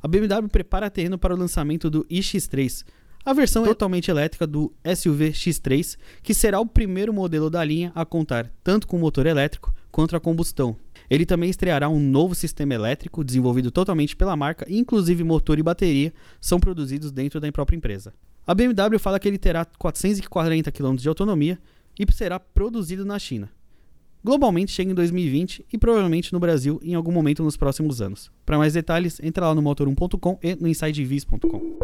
A BMW prepara terreno para o lançamento do iX3, a versão totalmente elétrica do SUV X3, que será o primeiro modelo da linha a contar tanto com motor elétrico quanto a combustão. Ele também estreará um novo sistema elétrico desenvolvido totalmente pela marca, inclusive motor e bateria são produzidos dentro da própria empresa. A BMW fala que ele terá 440 km de autonomia e será produzido na China. Globalmente chega em 2020 e provavelmente no Brasil em algum momento nos próximos anos. Para mais detalhes, entra lá no motor1.com e no insidevis.com.